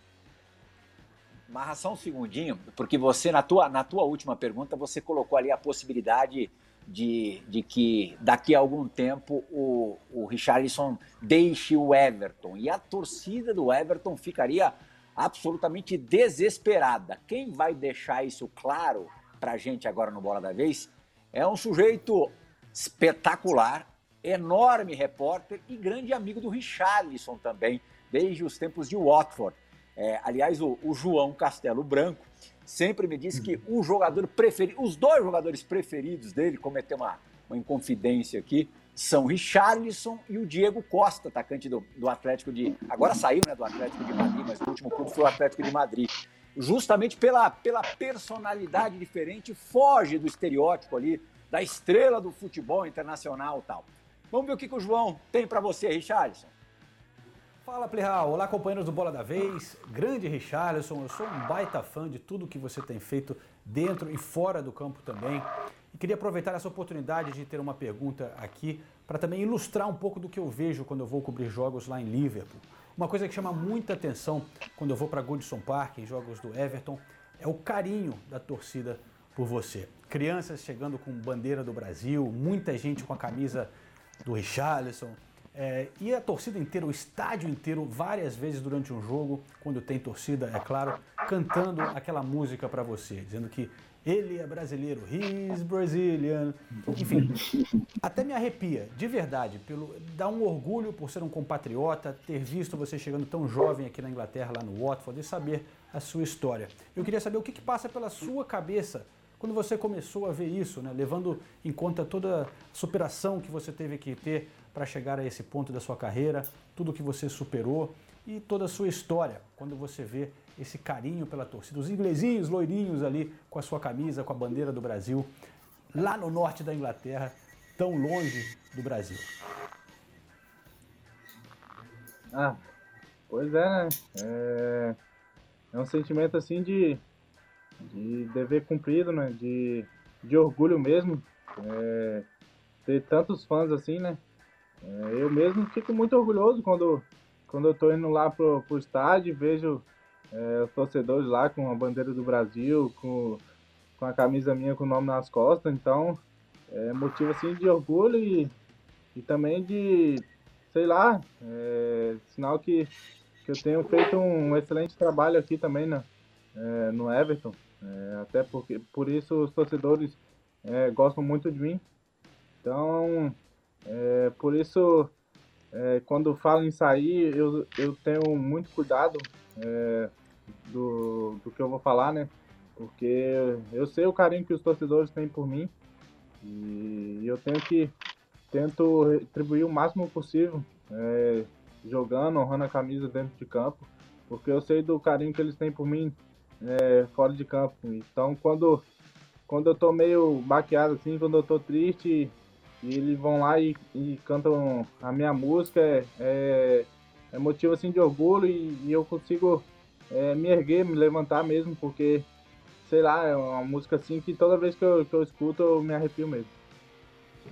Marra só um segundinho, porque você na tua na tua última pergunta você colocou ali a possibilidade de, de que daqui a algum tempo o, o Richarlison deixe o Everton. E a torcida do Everton ficaria absolutamente desesperada. Quem vai deixar isso claro para a gente agora no Bola da Vez é um sujeito espetacular, enorme repórter e grande amigo do Richarlison também, desde os tempos de Watford. É, aliás, o, o João Castelo Branco sempre me disse que o jogador preferido, os dois jogadores preferidos dele, cometeu uma, uma inconfidência aqui, são Richarlison e o Diego Costa, atacante do, do Atlético de. Agora saiu né, do Atlético de Madrid, mas o último clube foi o Atlético de Madrid. Justamente pela, pela personalidade diferente, foge do estereótipo ali, da estrela do futebol internacional tal. Vamos ver o que, que o João tem para você, Richarlison. Fala, Plihal. Olá, companheiros do Bola da Vez. Grande Richarlison, eu sou um baita fã de tudo que você tem feito dentro e fora do campo também. E queria aproveitar essa oportunidade de ter uma pergunta aqui para também ilustrar um pouco do que eu vejo quando eu vou cobrir jogos lá em Liverpool. Uma coisa que chama muita atenção quando eu vou para Goodson Park, em jogos do Everton, é o carinho da torcida por você. Crianças chegando com bandeira do Brasil, muita gente com a camisa do Richarlison, é, e a torcida inteira, o estádio inteiro, várias vezes durante um jogo, quando tem torcida, é claro, cantando aquela música para você, dizendo que ele é brasileiro, he's Brazilian. Enfim, até me arrepia, de verdade, pelo dá um orgulho por ser um compatriota, ter visto você chegando tão jovem aqui na Inglaterra, lá no Watford, e saber a sua história. Eu queria saber o que, que passa pela sua cabeça quando você começou a ver isso, né? levando em conta toda a superação que você teve que ter para chegar a esse ponto da sua carreira, tudo que você superou e toda a sua história, quando você vê esse carinho pela torcida, os inglesinhos loirinhos ali com a sua camisa, com a bandeira do Brasil, lá no norte da Inglaterra, tão longe do Brasil. Ah, pois é, né? É, é um sentimento assim de, de dever cumprido, né? De, de orgulho mesmo. É, ter tantos fãs assim, né? É, eu mesmo fico muito orgulhoso quando, quando eu estou indo lá pro, pro estádio e vejo é, os torcedores lá com a bandeira do Brasil, com, com a camisa minha com o nome nas costas. Então, é motivo assim de orgulho e, e também de, sei lá, é, sinal que, que eu tenho feito um excelente trabalho aqui também né, é, no Everton. É, até porque por isso os torcedores é, gostam muito de mim. Então, é, por isso, é, quando falo em sair, eu, eu tenho muito cuidado é, do, do que eu vou falar, né? Porque eu sei o carinho que os torcedores têm por mim e eu tenho que tento retribuir o máximo possível, é, jogando, honrando a camisa dentro de campo, porque eu sei do carinho que eles têm por mim é, fora de campo. Então, quando quando eu tô meio baqueado assim, quando eu tô triste, e eles vão lá e, e cantam a minha música, é, é, é motivo assim de orgulho e, e eu consigo é, me erguer, me levantar mesmo, porque, sei lá, é uma música assim que toda vez que eu, que eu escuto eu me arrepio mesmo.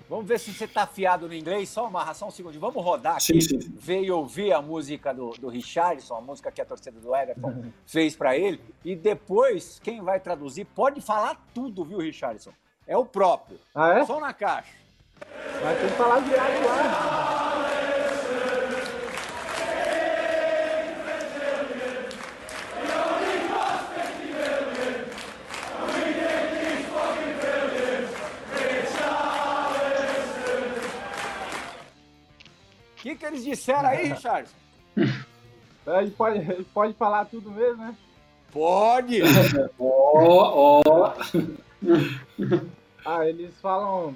Vamos ver se você tá afiado no inglês, só uma ração um segundo. Vamos rodar aqui, sim, sim. ver e ouvir a música do, do Richardson, a música que a torcida do Everton fez para ele. E depois, quem vai traduzir pode falar tudo, viu, Richardson? É o próprio. Ah, é? Só na caixa. Mas tem que falar direto lá. O que, que eles disseram aí, Richard? Ele pode, ele pode falar tudo mesmo, né? Pode! Ó, ó. Ah, eles falam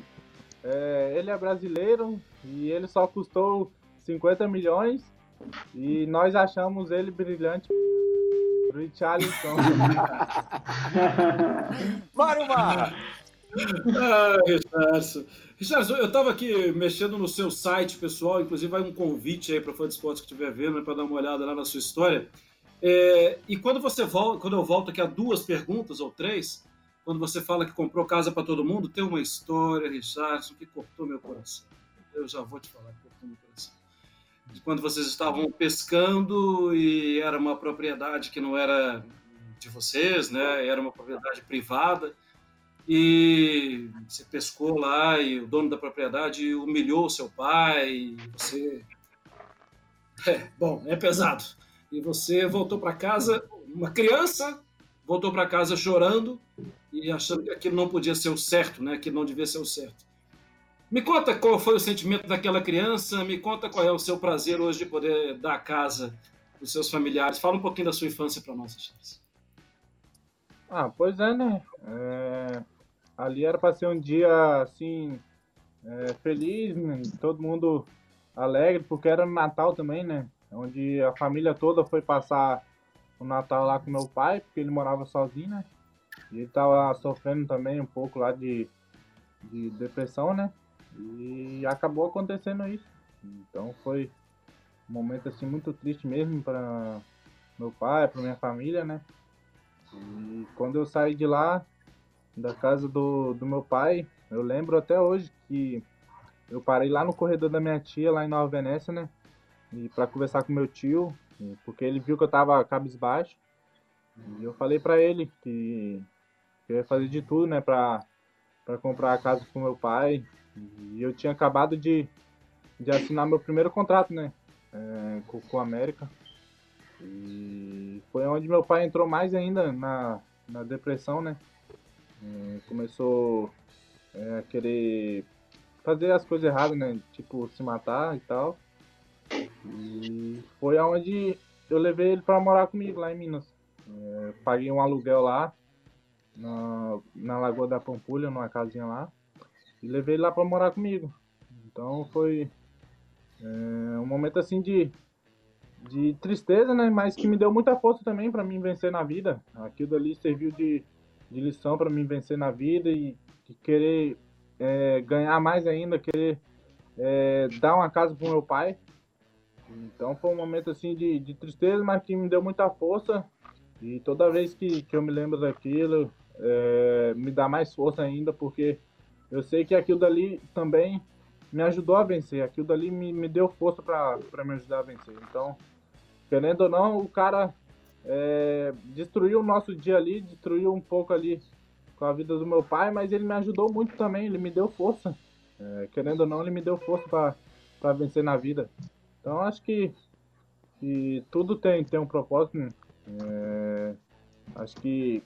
é, ele é brasileiro e ele só custou 50 milhões e nós achamos ele brilhante. Richarlison. Bora, Marra! Ah, Richardson. Richardson, eu estava aqui mexendo no seu site, pessoal, inclusive vai um convite aí para fã de esportes que estiver vendo, para dar uma olhada lá na sua história. É, e quando você volta, quando eu volto aqui a duas perguntas ou três, quando você fala que comprou casa para todo mundo, tem uma história, Richardson, que cortou meu coração. Eu já vou te falar que cortou meu coração. De quando vocês estavam pescando e era uma propriedade que não era de vocês, né? Era uma propriedade privada. e você pescou lá e o dono da propriedade humilhou seu pai, você. É, bom, é pesado. E você voltou para casa, uma criança voltou para casa chorando e achando que aquilo não podia ser o certo, né? que não devia ser o certo. Me conta qual foi o sentimento daquela criança, me conta qual é o seu prazer hoje de poder dar a casa dos seus familiares. Fala um pouquinho da sua infância para nós, Charles. Ah, pois é, né? É... Ali era para ser um dia assim é, feliz, né? todo mundo alegre, porque era Natal também, né? Onde a família toda foi passar o Natal lá com meu pai, porque ele morava sozinho, né? E ele tava sofrendo também um pouco lá de, de depressão, né? E acabou acontecendo isso. Então foi um momento assim muito triste mesmo para meu pai, para minha família, né? E quando eu saí de lá, da casa do, do meu pai, eu lembro até hoje que eu parei lá no corredor da minha tia, lá em Nova Venécia, né? E para conversar com meu tio, porque ele viu que eu tava cabisbaixo. E eu falei para ele que, que eu ia fazer de tudo, né, para comprar a casa com meu pai. E eu tinha acabado de, de assinar meu primeiro contrato, né, é, com, com a América. E foi onde meu pai entrou mais ainda na, na depressão, né? É, começou é, a querer fazer as coisas erradas, né? Tipo, se matar e tal. E foi aonde eu levei ele para morar comigo lá em Minas. É, paguei um aluguel lá na, na Lagoa da Pampulha, numa casinha lá, e levei ele lá para morar comigo. Então foi é, um momento assim de, de tristeza, né? Mas que me deu muita força também para mim vencer na vida. Aquilo ali serviu de, de lição para mim vencer na vida e, e querer é, ganhar mais ainda, querer é, dar uma casa pro meu pai. Então foi um momento assim de, de tristeza, mas que me deu muita força. E toda vez que, que eu me lembro daquilo, é, me dá mais força ainda, porque eu sei que aquilo dali também me ajudou a vencer. Aquilo dali me, me deu força para me ajudar a vencer. Então, querendo ou não, o cara é, destruiu o nosso dia ali, destruiu um pouco ali com a vida do meu pai, mas ele me ajudou muito também, ele me deu força. É, querendo ou não, ele me deu força para vencer na vida. Então acho que, que tudo tem, tem um propósito. Né? É, acho que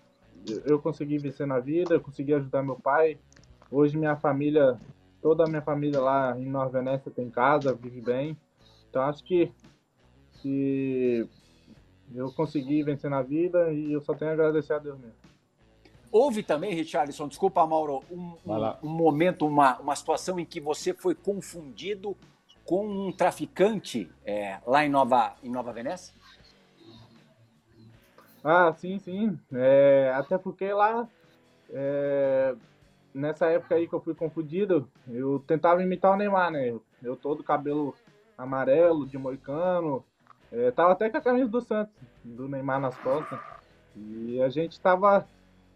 eu consegui vencer na vida, consegui ajudar meu pai. Hoje minha família, toda a minha família lá em Nova Venécia tem casa, vive bem. Então acho que, que eu consegui vencer na vida e eu só tenho a agradecer a Deus mesmo. Houve também, Richardson, desculpa, Mauro, um, um, um momento, uma, uma situação em que você foi confundido com um traficante é, lá em Nova, em Nova Venécia? Ah, sim, sim. É, até porque lá, é, nessa época aí que eu fui confundido, eu tentava imitar o Neymar, né? Eu todo cabelo amarelo, de moicano. É, tava até com a camisa do Santos, do Neymar nas costas. E a gente tava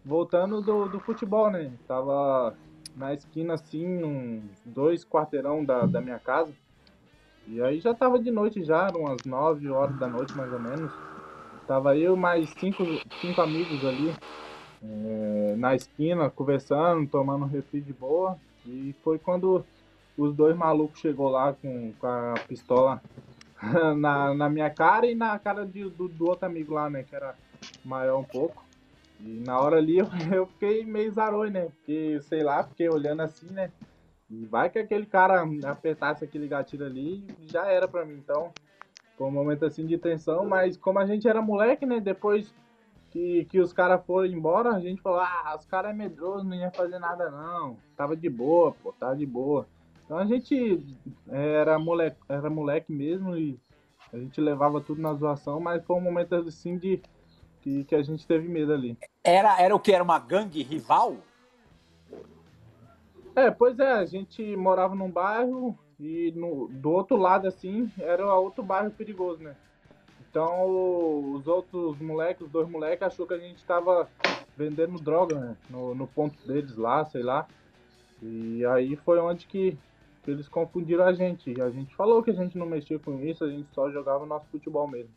voltando do, do futebol, né? Tava na esquina, assim, uns dois quarteirão da, da minha casa. E aí já tava de noite já, eram umas 9 horas da noite mais ou menos. Tava eu mais cinco, cinco amigos ali é, na esquina, conversando, tomando um refri de boa. E foi quando os dois malucos chegou lá com, com a pistola na, na minha cara e na cara de, do, do outro amigo lá, né? Que era maior um pouco. E na hora ali eu, eu fiquei meio zaroi, né? Porque, sei lá, fiquei olhando assim, né? E vai que aquele cara apertasse aquele gatilho ali, já era pra mim. Então, foi um momento assim de tensão, mas como a gente era moleque, né? Depois que, que os caras foram embora, a gente falou, ah, os caras é medroso, não ia fazer nada não. Tava de boa, pô, tava de boa. Então a gente era moleque, era moleque mesmo e a gente levava tudo na zoação, mas foi um momento assim de que, que a gente teve medo ali. Era, era o que? Era uma gangue rival? É, pois é, a gente morava num bairro e no, do outro lado, assim, era outro bairro perigoso, né? Então os outros moleques, os dois moleques, achou que a gente tava vendendo droga, né? No, no ponto deles lá, sei lá. E aí foi onde que, que eles confundiram a gente. E a gente falou que a gente não mexia com isso, a gente só jogava nosso futebol mesmo.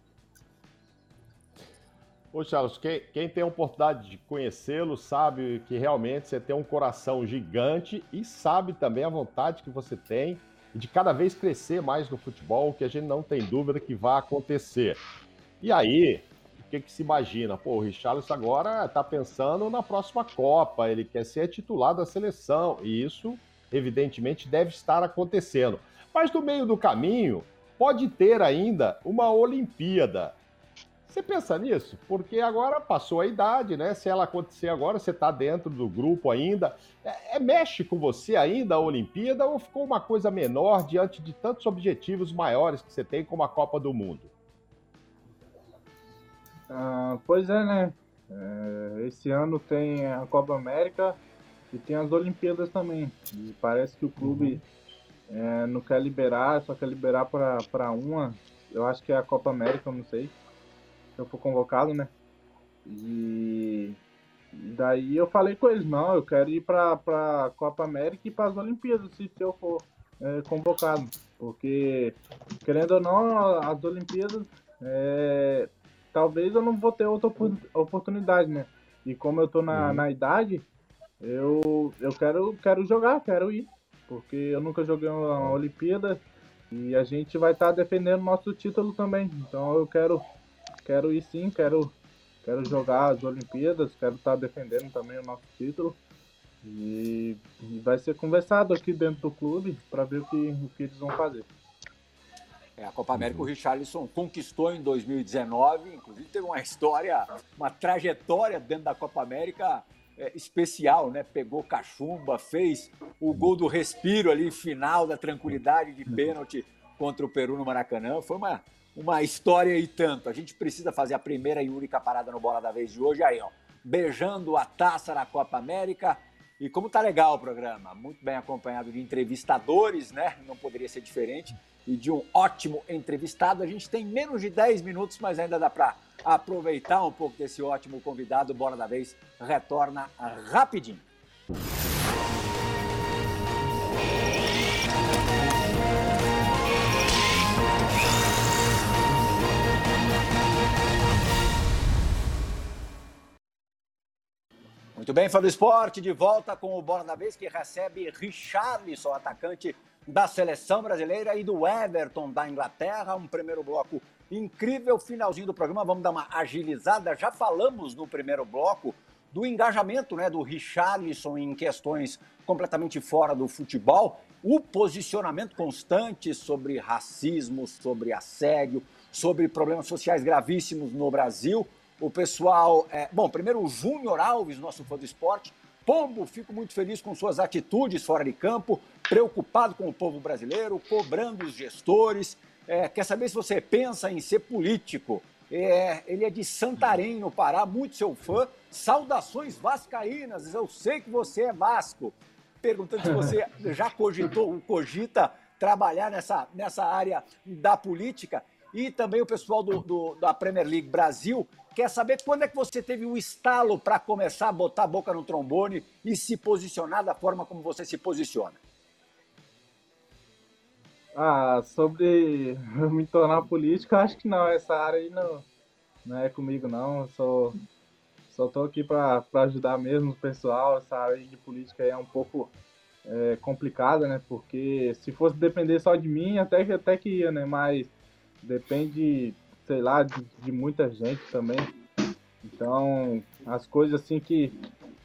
Ô, Charles, quem, quem tem a oportunidade de conhecê-lo sabe que realmente você tem um coração gigante e sabe também a vontade que você tem de cada vez crescer mais no futebol, que a gente não tem dúvida que vai acontecer. E aí, o que, que se imagina? Pô, o Richarlison agora está pensando na próxima Copa, ele quer ser titular da seleção, e isso, evidentemente, deve estar acontecendo. Mas no meio do caminho, pode ter ainda uma Olimpíada. Você pensa nisso? Porque agora passou a idade, né? Se ela acontecer agora, você está dentro do grupo ainda. É, é, mexe com você ainda a Olimpíada ou ficou uma coisa menor diante de tantos objetivos maiores que você tem como a Copa do Mundo? Ah, pois é, né? É, esse ano tem a Copa América e tem as Olimpíadas também. E parece que o clube é, não quer liberar, só quer liberar para uma. Eu acho que é a Copa América, não sei eu for convocado, né? E daí eu falei com eles, não, eu quero ir para a Copa América e para as Olimpíadas, se, se eu for é, convocado. Porque, querendo ou não, as Olimpíadas, é, talvez eu não vou ter outra oportunidade, né? E como eu tô na, uhum. na idade, eu, eu quero, quero jogar, quero ir. Porque eu nunca joguei uma Olimpíada e a gente vai estar tá defendendo nosso título também. Então eu quero quero ir sim, quero, quero jogar as Olimpíadas, quero estar tá defendendo também o nosso título. E, e vai ser conversado aqui dentro do clube para ver o que, o que eles vão fazer. É, a Copa América o Richarlison conquistou em 2019, inclusive teve uma história, uma trajetória dentro da Copa América é, especial, né? Pegou cachumba, fez o gol do respiro ali, final da tranquilidade de pênalti contra o Peru no Maracanã. Foi uma, uma história e tanto. A gente precisa fazer a primeira e única parada no Bola da Vez de hoje aí, ó. Beijando a taça na Copa América. E como tá legal o programa, muito bem acompanhado de entrevistadores, né? Não poderia ser diferente. E de um ótimo entrevistado. A gente tem menos de 10 minutos, mas ainda dá para aproveitar um pouco desse ótimo convidado. Bola da Vez retorna rapidinho. Muito bem, fã do esporte, de volta com o Bola da Vez, que recebe Richarlison, atacante da seleção brasileira e do Everton da Inglaterra. Um primeiro bloco incrível, finalzinho do programa. Vamos dar uma agilizada. Já falamos no primeiro bloco do engajamento né, do Richarlison em questões completamente fora do futebol, o posicionamento constante sobre racismo, sobre assédio, sobre problemas sociais gravíssimos no Brasil o pessoal. É... Bom, primeiro o Júnior Alves, nosso fã do esporte. Pombo, fico muito feliz com suas atitudes fora de campo, preocupado com o povo brasileiro, cobrando os gestores. É, quer saber se você pensa em ser político? É, ele é de Santarém, no Pará, muito seu fã. Saudações vascaínas, eu sei que você é Vasco. Perguntando se você já cogitou, cogita trabalhar nessa, nessa área da política. E também o pessoal do, do da Premier League Brasil quer saber quando é que você teve o estalo para começar a botar a boca no trombone e se posicionar da forma como você se posiciona. Ah, sobre me tornar político, acho que não. Essa área aí não, não é comigo, não. Eu sou, só tô aqui para ajudar mesmo o pessoal. Essa área de política aí é um pouco é, complicada, né? Porque se fosse depender só de mim, até que, até que ia, né? Mas depende sei lá, de, de muita gente também. Então, as coisas assim que,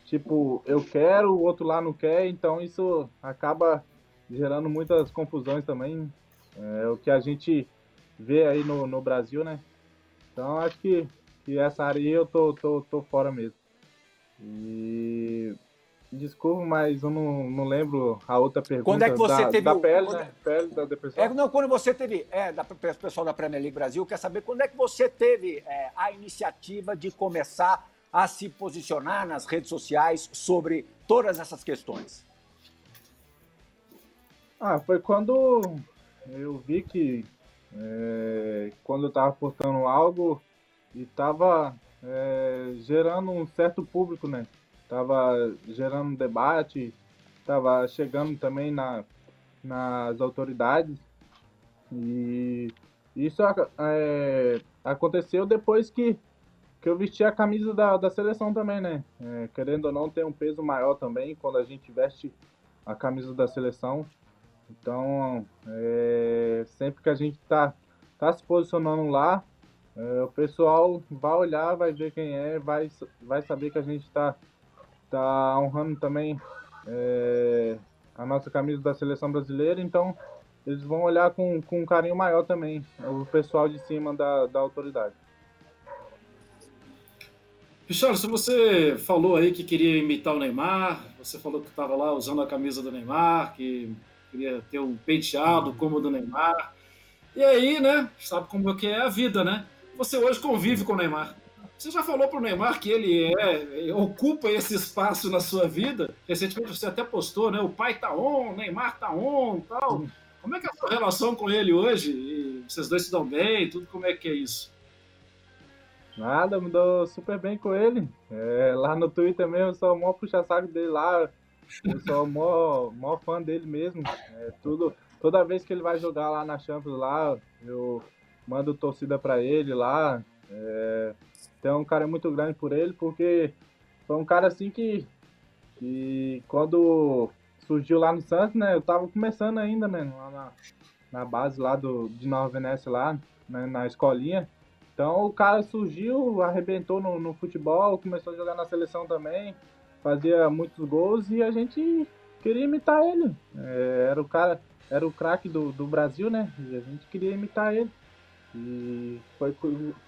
tipo, eu quero, o outro lá não quer, então isso acaba gerando muitas confusões também. É o que a gente vê aí no, no Brasil, né? Então, acho que, que essa área eu tô, tô, tô fora mesmo. E Desculpa, mas eu não, não lembro a outra pergunta. Quando é que você da, teve. Da pele, quando... né? Pele da depressão. É, não, quando você teve. É, da pessoal da Premier League Brasil, quer saber quando é que você teve é, a iniciativa de começar a se posicionar nas redes sociais sobre todas essas questões? Ah, foi quando eu vi que é, quando eu estava postando algo e estava é, gerando um certo público, né? Estava gerando debate, estava chegando também na, nas autoridades. E isso é, aconteceu depois que, que eu vesti a camisa da, da seleção também, né? É, querendo ou não, tem um peso maior também quando a gente veste a camisa da seleção. Então, é, sempre que a gente tá, tá se posicionando lá, é, o pessoal vai olhar, vai ver quem é, vai, vai saber que a gente está tá honrando também é, a nossa camisa da seleção brasileira. Então, eles vão olhar com, com um carinho maior também, o pessoal de cima da, da autoridade. se você falou aí que queria imitar o Neymar, você falou que estava lá usando a camisa do Neymar, que queria ter um penteado como o do Neymar. E aí, né, sabe como é que é a vida, né? Você hoje convive com o Neymar. Você já falou para o Neymar que ele é, ocupa esse espaço na sua vida? Recentemente você até postou, né? O pai tá on, o Neymar tá on tal. Como é que é a sua relação com ele hoje? E vocês dois se dão bem, tudo como é que é isso? Nada, me dou super bem com ele. É, lá no Twitter mesmo, eu sou o maior puxa-saco dele lá. Eu sou o maior, maior fã dele mesmo. É, tudo, toda vez que ele vai jogar lá na Champions lá, eu mando torcida para ele lá. É, tem um cara muito grande por ele, porque foi um cara assim que, que quando surgiu lá no Santos, né? Eu tava começando ainda, né? Lá na, na base lá do, de Nova Venécia, lá, né, na escolinha. Então o cara surgiu, arrebentou no, no, futebol, começou a jogar na seleção também, fazia muitos gols e a gente queria imitar ele. É, era o cara, era o craque do, do Brasil, né? E a gente queria imitar ele. E foi,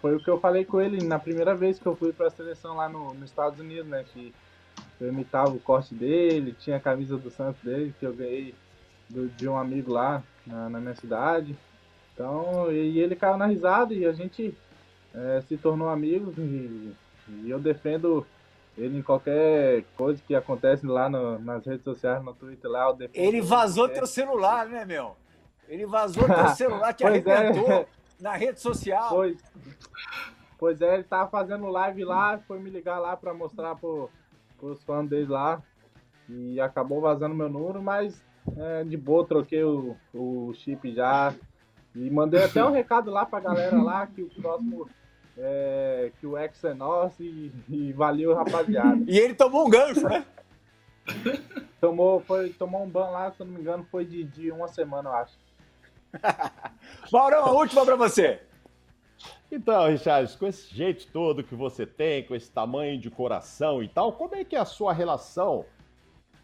foi o que eu falei com ele na primeira vez que eu fui para a seleção lá no, nos Estados Unidos, né? Que eu imitava o corte dele, tinha a camisa do Santos dele, que eu ganhei do, de um amigo lá na, na, minha cidade. Então, e ele caiu na risada e a gente é, se tornou amigos e, e, eu defendo ele em qualquer coisa que acontece lá no, nas redes sociais, no Twitter lá. ele vazou teu celular, né, meu? Ele vazou teu celular, te é. arrebentou é. Na rede social. Pois, pois é, ele tava fazendo live lá, foi me ligar lá para mostrar pro os fãs dele lá. E acabou vazando meu número, mas é, de boa, troquei o, o chip já. E mandei até um recado lá pra galera lá que o próximo. É, que o X é nosso e, e valeu, rapaziada. E ele tomou um gancho, né? Tomou, foi, tomou um ban lá, se eu não me engano, foi de, de uma semana, eu acho. Maurão, a última pra você. Então, Richard, com esse jeito todo que você tem, com esse tamanho de coração e tal, como é que é a sua relação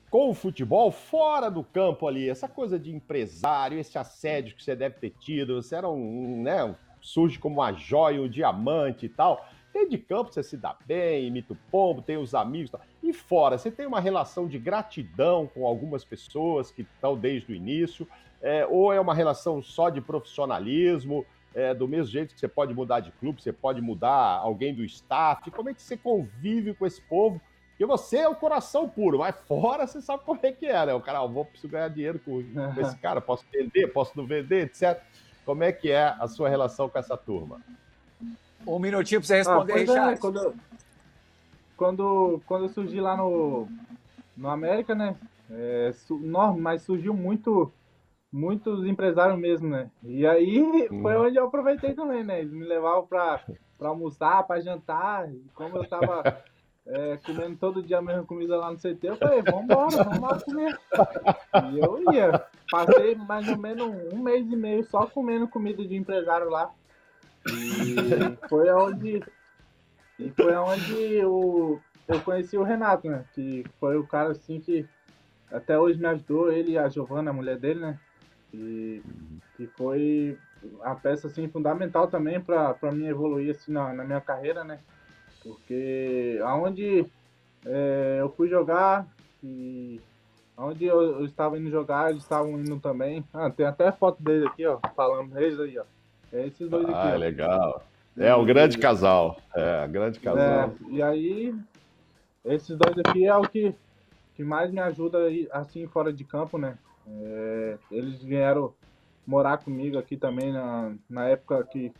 com o futebol fora do campo ali? Essa coisa de empresário, esse assédio que você deve ter tido, você era um, né, surge como uma joia, um diamante e tal. Dentro de campo você se dá bem, imita o pombo, tem os amigos. Tal. E fora, você tem uma relação de gratidão com algumas pessoas que estão desde o início? É, ou é uma relação só de profissionalismo? é, do mesmo jeito que você pode mudar de clube, você pode mudar alguém do staff, como é que você convive com esse povo? Porque você é o coração puro, mas fora você sabe como é que é, né? O cara, ah, vou preciso ganhar dinheiro com, com esse cara, posso vender, posso não vender, etc. Como é que é a sua relação com essa turma? Um minutinho para você responder, ah, Richard. É, quando, quando, quando eu surgi lá no, no América, né? É, su, não, mas surgiu muito muitos empresários mesmo, né? E aí foi onde eu aproveitei também, né? Eles me levavam pra, pra almoçar, pra jantar. E como eu tava é, comendo todo dia a mesma comida lá no CT, eu falei, vambora, vamos lá comer. E eu ia. Passei mais ou menos um mês e meio só comendo comida de empresário lá. E foi onde. E foi onde eu, eu conheci o Renato, né? Que foi o cara assim que até hoje me ajudou, ele e a Giovana, a mulher dele, né? E que foi a peça assim fundamental também para mim evoluir assim na, na, minha carreira, né? Porque aonde é, eu fui jogar e aonde eu, eu, estava indo jogar, eles estavam indo também. Ah, tem até foto deles aqui, ó, falando eles aí, ó. É esses dois ah, aqui. Ah, legal. É um grande casal. É, grande casal. É, e aí, esses dois aqui é o que, que mais me ajuda assim fora de campo, né? É, eles vieram morar comigo aqui também na, na época que,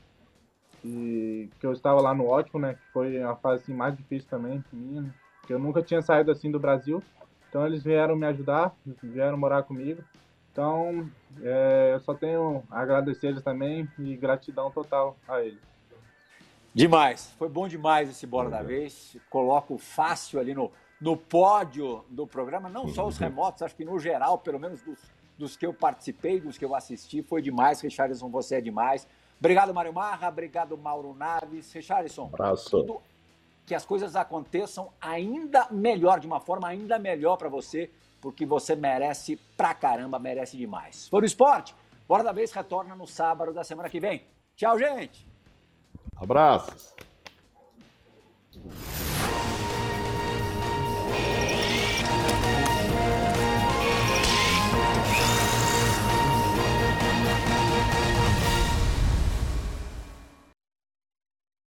que, que eu estava lá no Ótimo, né? Que foi a fase assim, mais difícil também minha, né? Que eu nunca tinha saído assim do Brasil. Então eles vieram me ajudar, vieram morar comigo. Então é, eu só tenho a agradecer eles também e gratidão total a eles. Demais. Foi bom demais esse Bola da Vez. Coloco fácil ali no, no pódio do programa, não só os remotos, acho que no geral, pelo menos dos, dos que eu participei, dos que eu assisti, foi demais. Richardson, você é demais. Obrigado, Mário Marra. Obrigado, Mauro Naves. Richardson, Abraço. tudo que as coisas aconteçam ainda melhor, de uma forma ainda melhor para você, porque você merece pra caramba, merece demais. Foi o esporte. Bora da vez retorna no sábado da semana que vem. Tchau, gente! Abraços.